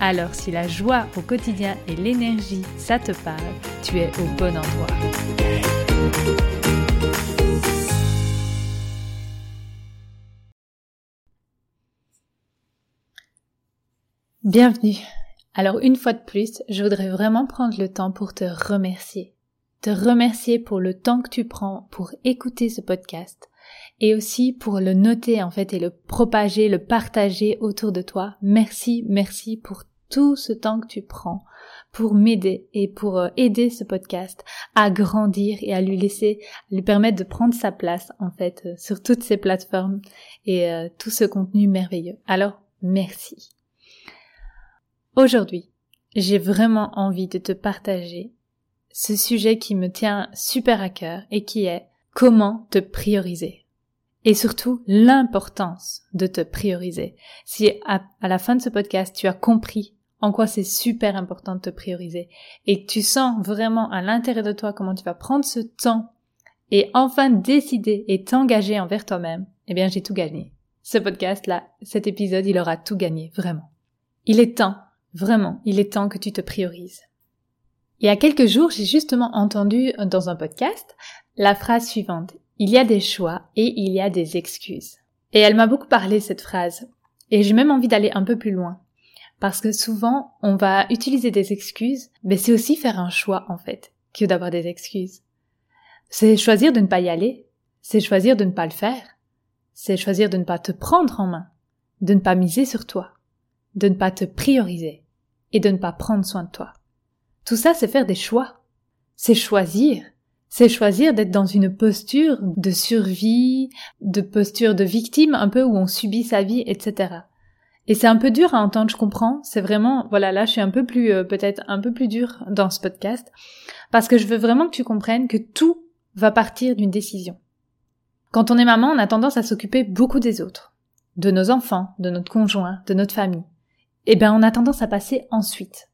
Alors si la joie au quotidien et l'énergie, ça te parle, tu es au bon endroit. Bienvenue alors une fois de plus, je voudrais vraiment prendre le temps pour te remercier. Te remercier pour le temps que tu prends pour écouter ce podcast et aussi pour le noter en fait et le propager, le partager autour de toi. Merci, merci pour tout ce temps que tu prends pour m'aider et pour euh, aider ce podcast à grandir et à lui laisser, lui permettre de prendre sa place en fait euh, sur toutes ces plateformes et euh, tout ce contenu merveilleux. Alors merci. Aujourd'hui, j'ai vraiment envie de te partager ce sujet qui me tient super à cœur et qui est comment te prioriser. Et surtout l'importance de te prioriser. Si à, la fin de ce podcast tu as compris en quoi c'est super important de te prioriser et que tu sens vraiment à l'intérieur de toi comment tu vas prendre ce temps et enfin décider et t'engager envers toi-même, eh bien j'ai tout gagné. Ce podcast-là, cet épisode, il aura tout gagné, vraiment. Il est temps Vraiment, il est temps que tu te priorises. Il y a quelques jours, j'ai justement entendu dans un podcast la phrase suivante. Il y a des choix et il y a des excuses. Et elle m'a beaucoup parlé, cette phrase. Et j'ai même envie d'aller un peu plus loin. Parce que souvent, on va utiliser des excuses, mais c'est aussi faire un choix, en fait, que d'avoir des excuses. C'est choisir de ne pas y aller. C'est choisir de ne pas le faire. C'est choisir de ne pas te prendre en main. De ne pas miser sur toi. De ne pas te prioriser et de ne pas prendre soin de toi. Tout ça, c'est faire des choix. C'est choisir. C'est choisir d'être dans une posture de survie, de posture de victime, un peu où on subit sa vie, etc. Et c'est un peu dur à entendre, je comprends. C'est vraiment, voilà, là, je suis un peu plus, euh, peut-être un peu plus dur dans ce podcast, parce que je veux vraiment que tu comprennes que tout va partir d'une décision. Quand on est maman, on a tendance à s'occuper beaucoup des autres, de nos enfants, de notre conjoint, de notre famille eh ben on a tendance à passer ensuite.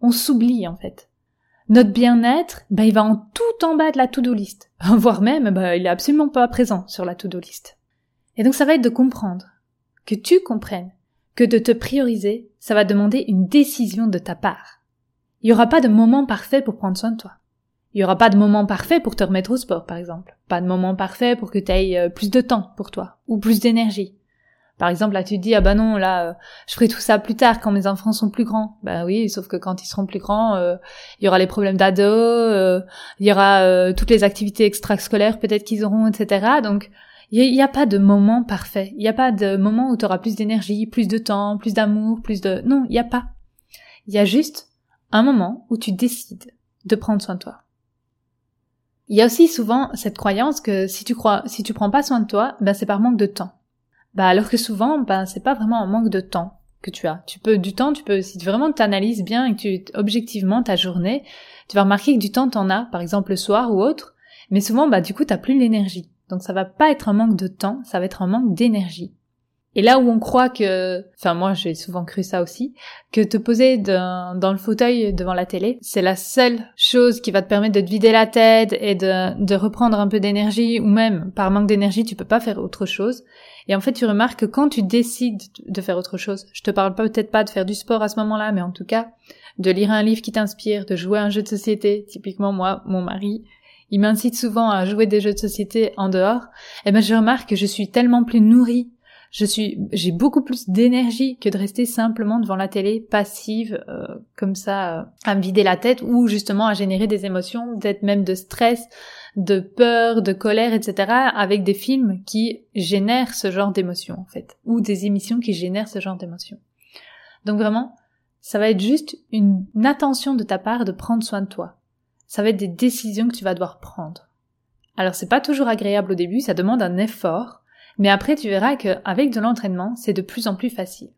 On s'oublie en fait. Notre bien-être, ben il va en tout en bas de la to-do list, voire même ben, il est absolument pas présent sur la to-do list. Et donc ça va être de comprendre, que tu comprennes, que de te prioriser, ça va demander une décision de ta part. Il n'y aura pas de moment parfait pour prendre soin de toi. Il n'y aura pas de moment parfait pour te remettre au sport, par exemple. Pas de moment parfait pour que tu aies euh, plus de temps pour toi, ou plus d'énergie. Par exemple, là, tu te dis, ah bah non, là, euh, je ferai tout ça plus tard quand mes enfants sont plus grands. Bah oui, sauf que quand ils seront plus grands, euh, il y aura les problèmes d'ado, euh, il y aura toutes les activités extrascolaires peut-être qu'ils auront, etc. Donc, il n'y a, pas de moment parfait. Il n'y a pas de moment où tu auras plus d'énergie, plus de temps, plus d'amour, plus de... Non, il n'y a pas. Il y a juste un moment où tu décides de prendre soin de toi. Il y a aussi souvent cette croyance que si tu crois, si tu prends pas soin de toi, ben c'est par manque de temps. Bah alors que souvent, ben c'est pas vraiment un manque de temps que tu as. Tu peux du temps, tu peux si vraiment t'analyses bien et que tu objectivement ta journée, tu vas remarquer que du temps t'en as, par exemple le soir ou autre, mais souvent bah du coup t'as plus l'énergie. Donc ça va pas être un manque de temps, ça va être un manque d'énergie. Et là où on croit que, enfin moi j'ai souvent cru ça aussi, que te poser dans le fauteuil devant la télé, c'est la seule chose qui va te permettre de te vider la tête et de, reprendre un peu d'énergie, ou même par manque d'énergie tu peux pas faire autre chose. Et en fait tu remarques que quand tu décides de faire autre chose, je te parle peut-être pas de faire du sport à ce moment-là, mais en tout cas de lire un livre qui t'inspire, de jouer à un jeu de société, typiquement moi, mon mari, il m'incite souvent à jouer des jeux de société en dehors, et eh ben je remarque que je suis tellement plus nourrie je suis, j'ai beaucoup plus d'énergie que de rester simplement devant la télé passive euh, comme ça euh, à me vider la tête ou justement à générer des émotions, peut-être même de stress, de peur, de colère, etc. avec des films qui génèrent ce genre d'émotions en fait ou des émissions qui génèrent ce genre d'émotions. Donc vraiment, ça va être juste une attention de ta part de prendre soin de toi. Ça va être des décisions que tu vas devoir prendre. Alors c'est pas toujours agréable au début, ça demande un effort, mais après, tu verras qu'avec de l'entraînement, c'est de plus en plus facile.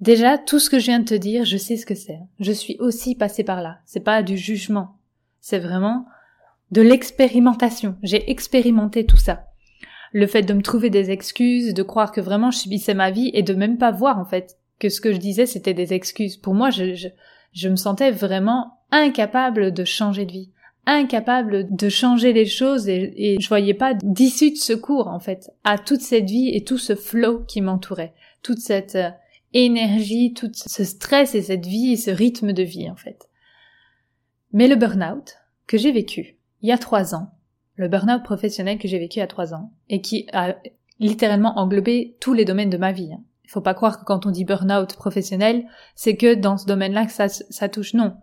Déjà, tout ce que je viens de te dire, je sais ce que c'est. Je suis aussi passée par là. C'est pas du jugement. C'est vraiment de l'expérimentation. J'ai expérimenté tout ça. Le fait de me trouver des excuses, de croire que vraiment je subissais ma vie et de même pas voir, en fait, que ce que je disais c'était des excuses. Pour moi, je, je, je me sentais vraiment incapable de changer de vie incapable de changer les choses et, je voyais pas d'issue de secours en fait à toute cette vie et tout ce flow qui m'entourait, toute cette euh, énergie, tout ce stress et cette vie et ce rythme de vie en fait. Mais le burn-out que j'ai vécu il y a trois ans, le burn-out professionnel que j'ai vécu il y a trois ans et qui a littéralement englobé tous les domaines de ma vie. Hein. Il faut pas croire que quand on dit burn-out professionnel, c'est que dans ce domaine-là que ça, ça touche. Non.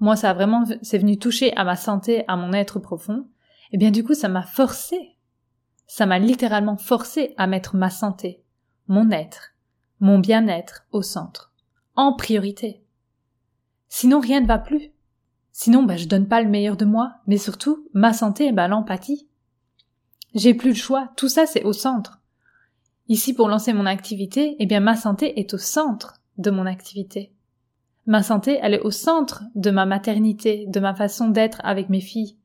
Moi, ça a vraiment, c'est venu toucher à ma santé, à mon être profond. Et bien, du coup, ça m'a forcé. Ça m'a littéralement forcé à mettre ma santé, mon être, mon bien-être au centre. En priorité. Sinon, rien ne va plus. Sinon, ben, je donne pas le meilleur de moi, mais surtout, ma santé, ben, l'empathie. J'ai plus le choix. Tout ça, c'est au centre. Ici, pour lancer mon activité, eh bien, ma santé est au centre de mon activité. Ma santé, elle est au centre de ma maternité, de ma façon d'être avec mes filles.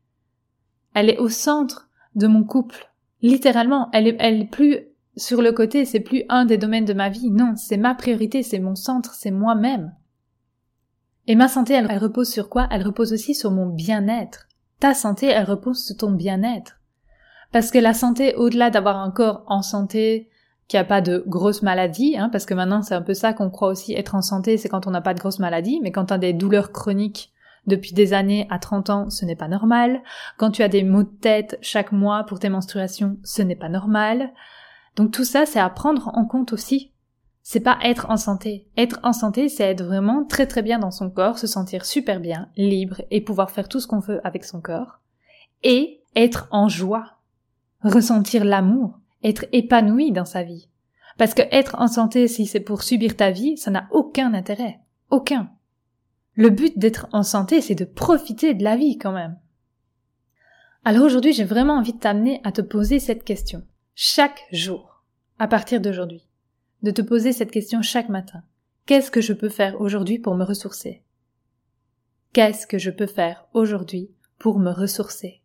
Elle est au centre de mon couple. Littéralement, elle est, elle plus sur le côté, c'est plus un des domaines de ma vie. Non, c'est ma priorité, c'est mon centre, c'est moi-même. Et ma santé, elle repose sur quoi? Elle repose aussi sur mon bien-être. Ta santé, elle repose sur ton bien-être. Parce que la santé, au-delà d'avoir un corps en santé, qu'il n'y a pas de grosses maladies, hein, parce que maintenant c'est un peu ça qu'on croit aussi être en santé, c'est quand on n'a pas de grosses maladies, mais quand tu as des douleurs chroniques depuis des années à 30 ans, ce n'est pas normal. Quand tu as des maux de tête chaque mois pour tes menstruations, ce n'est pas normal. Donc tout ça, c'est à prendre en compte aussi. C'est pas être en santé. Être en santé, c'est être vraiment très très bien dans son corps, se sentir super bien, libre et pouvoir faire tout ce qu'on veut avec son corps. Et être en joie. Ressentir l'amour être épanoui dans sa vie. Parce que être en santé, si c'est pour subir ta vie, ça n'a aucun intérêt. Aucun. Le but d'être en santé, c'est de profiter de la vie quand même. Alors aujourd'hui, j'ai vraiment envie de t'amener à te poser cette question. Chaque jour. À partir d'aujourd'hui. De te poser cette question chaque matin. Qu'est-ce que je peux faire aujourd'hui pour me ressourcer? Qu'est-ce que je peux faire aujourd'hui pour me ressourcer?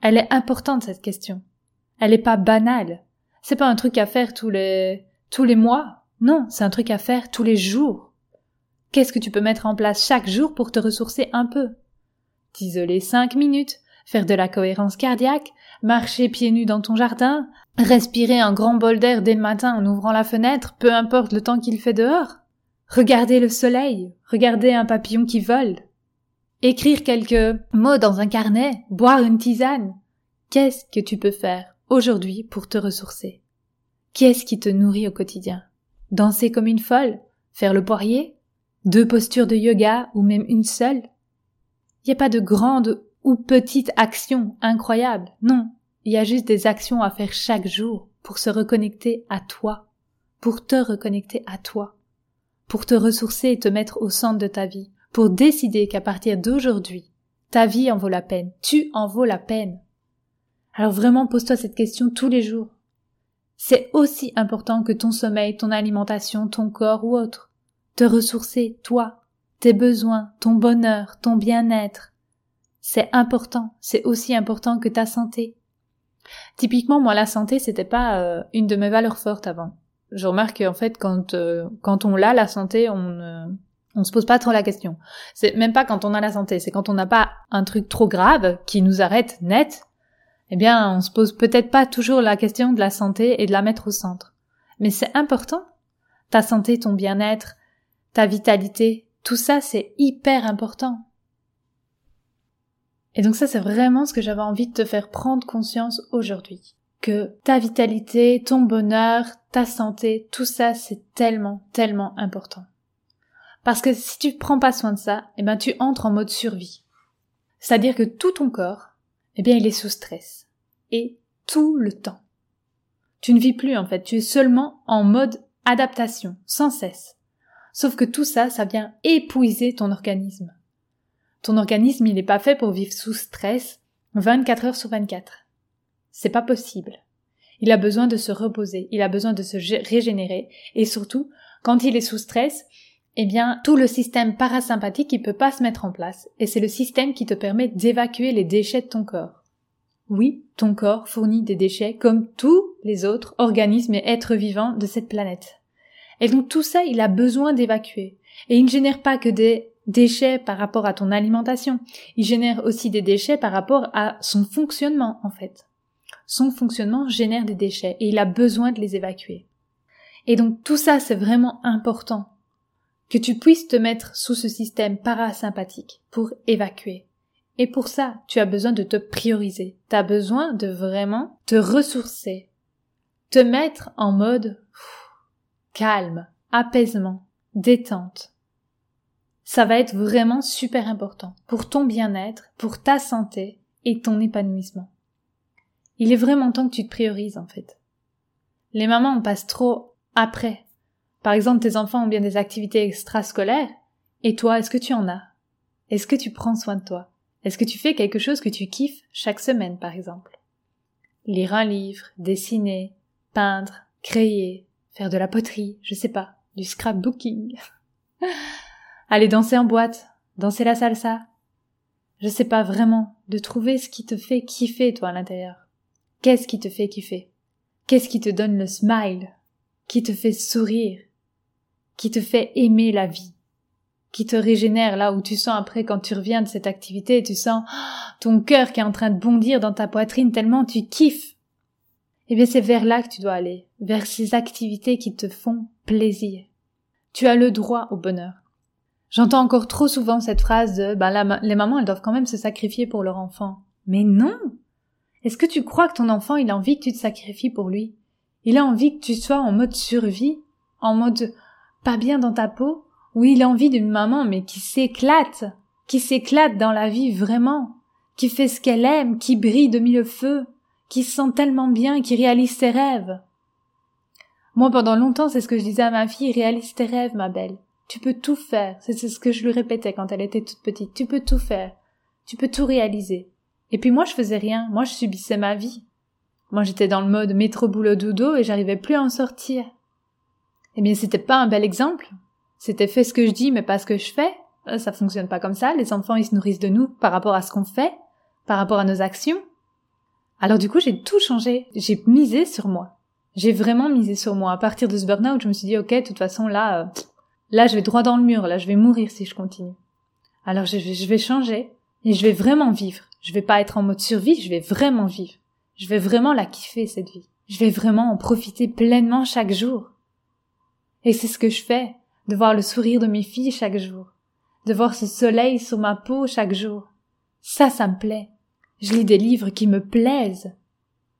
Elle est importante cette question. Elle est pas banale. C'est pas un truc à faire tous les, tous les mois. Non, c'est un truc à faire tous les jours. Qu'est-ce que tu peux mettre en place chaque jour pour te ressourcer un peu? T'isoler cinq minutes, faire de la cohérence cardiaque, marcher pieds nus dans ton jardin, respirer un grand bol d'air dès le matin en ouvrant la fenêtre, peu importe le temps qu'il fait dehors. Regarder le soleil, regarder un papillon qui vole. Écrire quelques mots dans un carnet, boire une tisane. Qu'est-ce que tu peux faire? Aujourd'hui pour te ressourcer. Qu'est-ce qui te nourrit au quotidien? Danser comme une folle? Faire le poirier? Deux postures de yoga ou même une seule? Il n'y a pas de grande ou petite action incroyable, non. Il y a juste des actions à faire chaque jour pour se reconnecter à toi, pour te reconnecter à toi, pour te ressourcer et te mettre au centre de ta vie, pour décider qu'à partir d'aujourd'hui, ta vie en vaut la peine, tu en vaut la peine. Alors vraiment pose-toi cette question tous les jours. C'est aussi important que ton sommeil, ton alimentation, ton corps ou autre. Te ressourcer, toi, tes besoins, ton bonheur, ton bien-être. C'est important, c'est aussi important que ta santé. Typiquement, moi, la santé, c'était pas euh, une de mes valeurs fortes avant. Je remarque qu'en fait, quand euh, quand on l'a la santé, on ne on se pose pas trop la question. C'est même pas quand on a la santé, c'est quand on n'a pas un truc trop grave qui nous arrête net eh bien, on se pose peut-être pas toujours la question de la santé et de la mettre au centre. Mais c'est important. Ta santé, ton bien-être, ta vitalité, tout ça, c'est hyper important. Et donc ça, c'est vraiment ce que j'avais envie de te faire prendre conscience aujourd'hui. Que ta vitalité, ton bonheur, ta santé, tout ça, c'est tellement, tellement important. Parce que si tu prends pas soin de ça, eh ben, tu entres en mode survie. C'est-à-dire que tout ton corps, eh bien il est sous stress. Et tout le temps. Tu ne vis plus en fait, tu es seulement en mode adaptation, sans cesse. Sauf que tout ça, ça vient épuiser ton organisme. Ton organisme, il n'est pas fait pour vivre sous stress 24 heures sur 24. C'est pas possible. Il a besoin de se reposer, il a besoin de se régénérer, et surtout, Quand il est sous stress, eh bien, tout le système parasympathique, il peut pas se mettre en place. Et c'est le système qui te permet d'évacuer les déchets de ton corps. Oui, ton corps fournit des déchets comme tous les autres organismes et êtres vivants de cette planète. Et donc tout ça, il a besoin d'évacuer. Et il ne génère pas que des déchets par rapport à ton alimentation, il génère aussi des déchets par rapport à son fonctionnement, en fait. Son fonctionnement génère des déchets et il a besoin de les évacuer. Et donc tout ça, c'est vraiment important que tu puisses te mettre sous ce système parasympathique pour évacuer. Et pour ça, tu as besoin de te prioriser. Tu as besoin de vraiment te ressourcer. Te mettre en mode calme, apaisement, détente. Ça va être vraiment super important pour ton bien-être, pour ta santé et ton épanouissement. Il est vraiment temps que tu te priorises en fait. Les mamans, on passe trop après par exemple, tes enfants ont bien des activités extrascolaires, et toi, est-ce que tu en as? Est-ce que tu prends soin de toi? Est-ce que tu fais quelque chose que tu kiffes chaque semaine, par exemple? Lire un livre, dessiner, peindre, créer, faire de la poterie, je sais pas, du scrapbooking. Aller danser en boîte, danser la salsa. Je sais pas vraiment, de trouver ce qui te fait kiffer, toi, à l'intérieur. Qu'est-ce qui te fait kiffer? Qu'est-ce qui te donne le smile? Qui te fait sourire? Qui te fait aimer la vie, qui te régénère là où tu sens après quand tu reviens de cette activité, tu sens ton cœur qui est en train de bondir dans ta poitrine tellement tu kiffes. Eh bien c'est vers là que tu dois aller, vers ces activités qui te font plaisir. Tu as le droit au bonheur. J'entends encore trop souvent cette phrase de bah les mamans elles doivent quand même se sacrifier pour leur enfant. Mais non. Est-ce que tu crois que ton enfant il a envie que tu te sacrifies pour lui? Il a envie que tu sois en mode survie, en mode pas bien dans ta peau, oui, il a envie d'une maman, mais qui s'éclate, qui s'éclate dans la vie vraiment, qui fait ce qu'elle aime, qui brille de mille feux, qui se sent tellement bien, qui réalise ses rêves. Moi, pendant longtemps, c'est ce que je disais à ma fille, réalise tes rêves, ma belle. Tu peux tout faire. C'est ce que je lui répétais quand elle était toute petite. Tu peux tout faire. Tu peux tout réaliser. Et puis moi, je faisais rien. Moi, je subissais ma vie. Moi, j'étais dans le mode métro boulot dodo et j'arrivais plus à en sortir. Eh bien, c'était pas un bel exemple. C'était fait ce que je dis, mais pas ce que je fais. Euh, ça fonctionne pas comme ça. Les enfants, ils se nourrissent de nous par rapport à ce qu'on fait, par rapport à nos actions. Alors du coup, j'ai tout changé. J'ai misé sur moi. J'ai vraiment misé sur moi. À partir de ce burn-out, je me suis dit, ok, de toute façon, là, euh, là, je vais droit dans le mur. Là, je vais mourir si je continue. Alors je vais, je vais changer et je vais vraiment vivre. Je vais pas être en mode survie, je vais vraiment vivre. Je vais vraiment la kiffer, cette vie. Je vais vraiment en profiter pleinement chaque jour. Et c'est ce que je fais, de voir le sourire de mes filles chaque jour, de voir ce soleil sur ma peau chaque jour. Ça, ça me plaît. Je lis des livres qui me plaisent.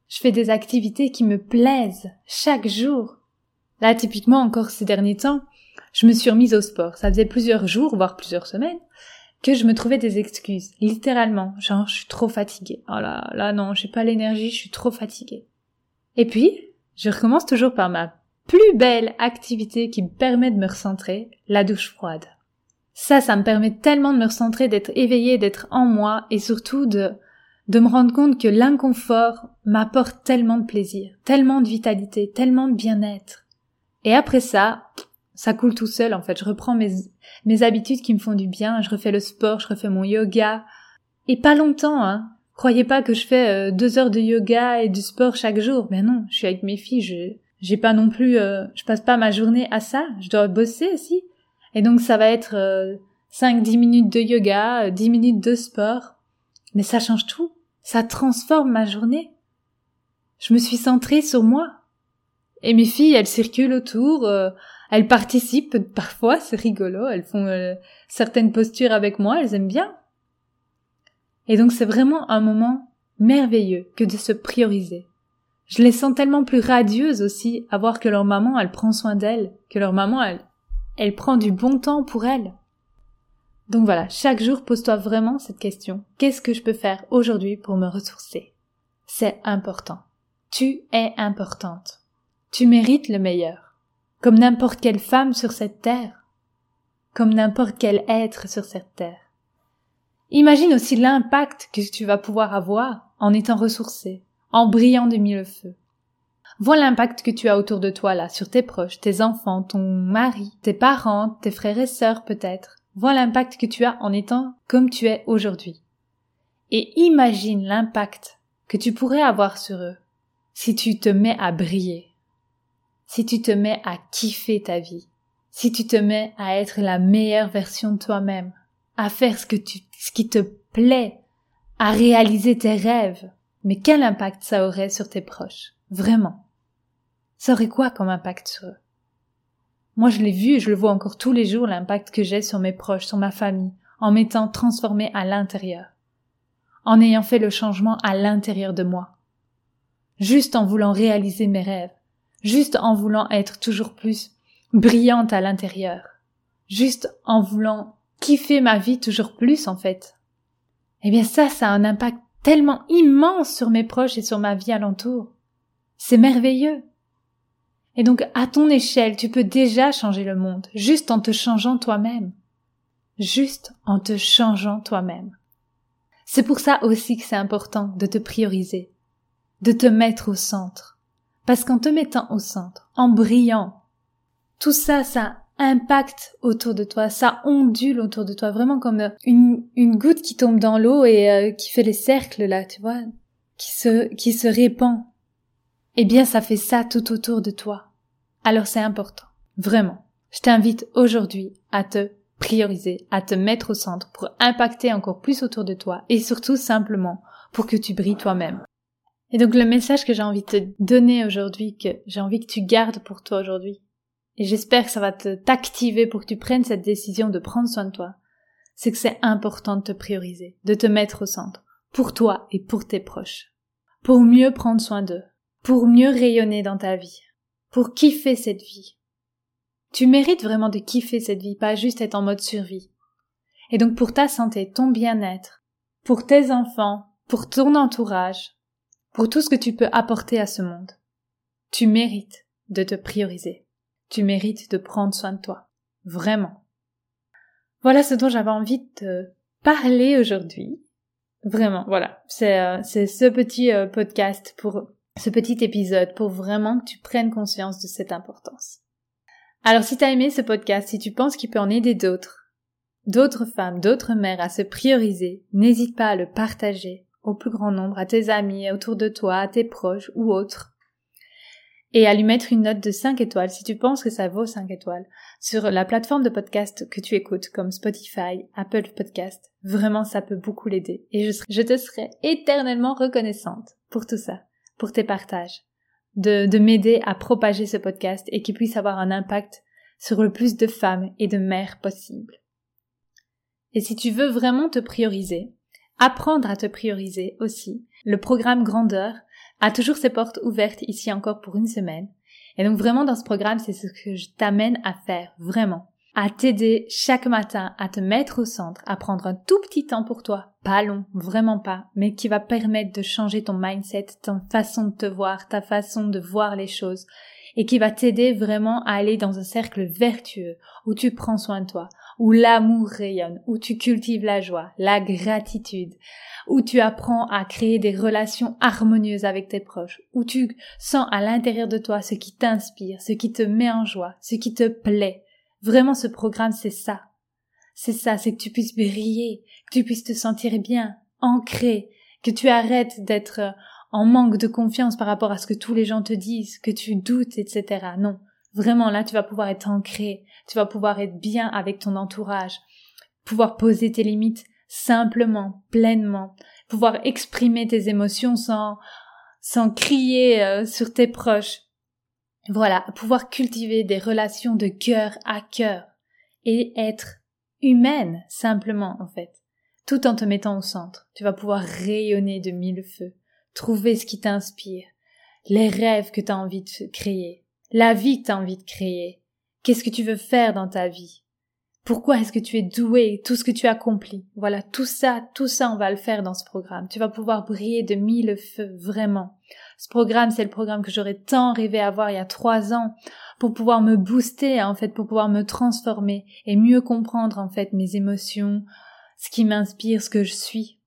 Je fais des activités qui me plaisent chaque jour. Là, typiquement, encore ces derniers temps, je me suis remise au sport. Ça faisait plusieurs jours, voire plusieurs semaines, que je me trouvais des excuses. Littéralement. Genre, je suis trop fatiguée. Oh là, là non, j'ai pas l'énergie, je suis trop fatiguée. Et puis, je recommence toujours par ma plus belle activité qui me permet de me recentrer, la douche froide. Ça, ça me permet tellement de me recentrer, d'être éveillée, d'être en moi et surtout de, de me rendre compte que l'inconfort m'apporte tellement de plaisir, tellement de vitalité, tellement de bien-être. Et après ça, ça coule tout seul en fait. Je reprends mes, mes habitudes qui me font du bien, je refais le sport, je refais mon yoga. Et pas longtemps, hein. Croyez pas que je fais euh, deux heures de yoga et du sport chaque jour. Mais non, je suis avec mes filles, je, j'ai pas non plus, euh, je passe pas ma journée à ça. Je dois bosser aussi. Et donc ça va être euh, 5-10 minutes de yoga, 10 euh, minutes de sport. Mais ça change tout. Ça transforme ma journée. Je me suis centrée sur moi. Et mes filles, elles circulent autour, euh, elles participent parfois, c'est rigolo, elles font certaines postures avec moi, elles aiment bien. Et donc c'est vraiment un moment merveilleux que de se prioriser. Je les sens tellement plus radieuses aussi à voir que leur maman, elle prend soin d'elles, que leur maman, elle, elle prend du bon temps pour elles. Donc voilà, chaque jour pose-toi vraiment cette question. Qu'est-ce que je peux faire aujourd'hui pour me ressourcer? C'est important. Tu es importante. Tu mérites le meilleur. Comme n'importe quelle femme sur cette terre. Comme n'importe quel être sur cette terre. Imagine aussi l'impact que tu vas pouvoir avoir en étant ressourcé, en brillant de mille feux. Vois l'impact que tu as autour de toi là, sur tes proches, tes enfants, ton mari, tes parents, tes frères et sœurs peut-être. Vois l'impact que tu as en étant comme tu es aujourd'hui. Et imagine l'impact que tu pourrais avoir sur eux si tu te mets à briller, si tu te mets à kiffer ta vie, si tu te mets à être la meilleure version de toi-même, à faire ce que tu, ce qui te plaît, à réaliser tes rêves. Mais quel impact ça aurait sur tes proches? Vraiment. Ça aurait quoi comme impact sur eux? Moi, je l'ai vu et je le vois encore tous les jours, l'impact que j'ai sur mes proches, sur ma famille, en m'étant transformé à l'intérieur. En ayant fait le changement à l'intérieur de moi. Juste en voulant réaliser mes rêves. Juste en voulant être toujours plus brillante à l'intérieur. Juste en voulant kiffer ma vie toujours plus, en fait. Eh bien, ça, ça a un impact tellement immense sur mes proches et sur ma vie alentour. C'est merveilleux. Et donc, à ton échelle, tu peux déjà changer le monde, juste en te changeant toi-même. Juste en te changeant toi-même. C'est pour ça aussi que c'est important de te prioriser, de te mettre au centre. Parce qu'en te mettant au centre, en brillant, tout ça, ça impacte autour de toi, ça ondule autour de toi, vraiment comme une, une goutte qui tombe dans l'eau et euh, qui fait les cercles là, tu vois, qui se, qui se répand eh bien ça fait ça tout autour de toi. Alors c'est important, vraiment. Je t'invite aujourd'hui à te prioriser, à te mettre au centre pour impacter encore plus autour de toi et surtout simplement pour que tu brilles toi-même. Et donc le message que j'ai envie de te donner aujourd'hui, que j'ai envie que tu gardes pour toi aujourd'hui, et j'espère que ça va t'activer pour que tu prennes cette décision de prendre soin de toi, c'est que c'est important de te prioriser, de te mettre au centre, pour toi et pour tes proches, pour mieux prendre soin d'eux, pour mieux rayonner dans ta vie, pour kiffer cette vie. Tu mérites vraiment de kiffer cette vie, pas juste être en mode survie. Et donc pour ta santé, ton bien-être, pour tes enfants, pour ton entourage, pour tout ce que tu peux apporter à ce monde, tu mérites de te prioriser. Tu mérites de prendre soin de toi. Vraiment. Voilà ce dont j'avais envie de te parler aujourd'hui. Vraiment, voilà. C'est euh, ce petit euh, podcast pour ce petit épisode pour vraiment que tu prennes conscience de cette importance. Alors si t'as aimé ce podcast, si tu penses qu'il peut en aider d'autres, d'autres femmes, d'autres mères à se prioriser, n'hésite pas à le partager au plus grand nombre, à tes amis, autour de toi, à tes proches ou autres. Et à lui mettre une note de 5 étoiles si tu penses que ça vaut 5 étoiles sur la plateforme de podcast que tu écoutes comme Spotify, Apple Podcast. Vraiment, ça peut beaucoup l'aider. Et je, te serai éternellement reconnaissante pour tout ça pour tes partages, de, de m'aider à propager ce podcast et qu'il puisse avoir un impact sur le plus de femmes et de mères possible. Et si tu veux vraiment te prioriser, apprendre à te prioriser aussi, le programme Grandeur a toujours ses portes ouvertes ici encore pour une semaine. Et donc vraiment dans ce programme, c'est ce que je t'amène à faire, vraiment. À t'aider chaque matin à te mettre au centre, à prendre un tout petit temps pour toi, pas long, vraiment pas, mais qui va permettre de changer ton mindset, ta façon de te voir, ta façon de voir les choses, et qui va t'aider vraiment à aller dans un cercle vertueux, où tu prends soin de toi, où l'amour rayonne, où tu cultives la joie, la gratitude, où tu apprends à créer des relations harmonieuses avec tes proches, où tu sens à l'intérieur de toi ce qui t'inspire, ce qui te met en joie, ce qui te plaît, Vraiment, ce programme, c'est ça. C'est ça, c'est que tu puisses briller, que tu puisses te sentir bien, ancré, que tu arrêtes d'être en manque de confiance par rapport à ce que tous les gens te disent, que tu doutes, etc. Non. Vraiment, là, tu vas pouvoir être ancré, tu vas pouvoir être bien avec ton entourage, pouvoir poser tes limites simplement, pleinement, pouvoir exprimer tes émotions sans, sans crier euh, sur tes proches, voilà, pouvoir cultiver des relations de cœur à cœur et être humaine simplement en fait, tout en te mettant au centre. Tu vas pouvoir rayonner de mille feux, trouver ce qui t'inspire, les rêves que tu as envie de créer, la vie as envie de créer, qu'est-ce que tu veux faire dans ta vie, pourquoi est-ce que tu es doué, tout ce que tu accomplis. Voilà, tout ça, tout ça, on va le faire dans ce programme. Tu vas pouvoir briller de mille feux, vraiment. Ce programme, c'est le programme que j'aurais tant rêvé avoir il y a trois ans pour pouvoir me booster, en fait, pour pouvoir me transformer et mieux comprendre, en fait, mes émotions, ce qui m'inspire, ce que je suis.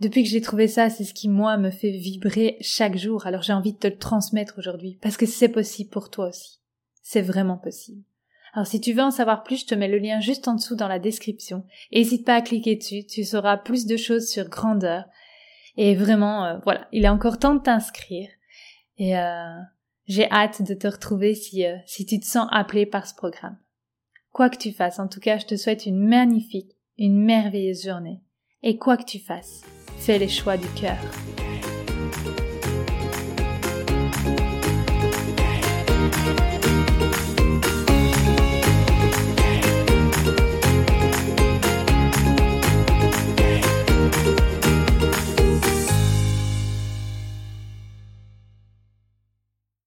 Depuis que j'ai trouvé ça, c'est ce qui, moi, me fait vibrer chaque jour. Alors j'ai envie de te le transmettre aujourd'hui, parce que c'est possible pour toi aussi. C'est vraiment possible. Alors si tu veux en savoir plus, je te mets le lien juste en dessous dans la description. N'hésite pas à cliquer dessus, tu sauras plus de choses sur grandeur. Et vraiment, euh, voilà, il est encore temps de t'inscrire. Et euh, j'ai hâte de te retrouver si, euh, si tu te sens appelé par ce programme. Quoi que tu fasses, en tout cas, je te souhaite une magnifique, une merveilleuse journée. Et quoi que tu fasses, fais les choix du cœur.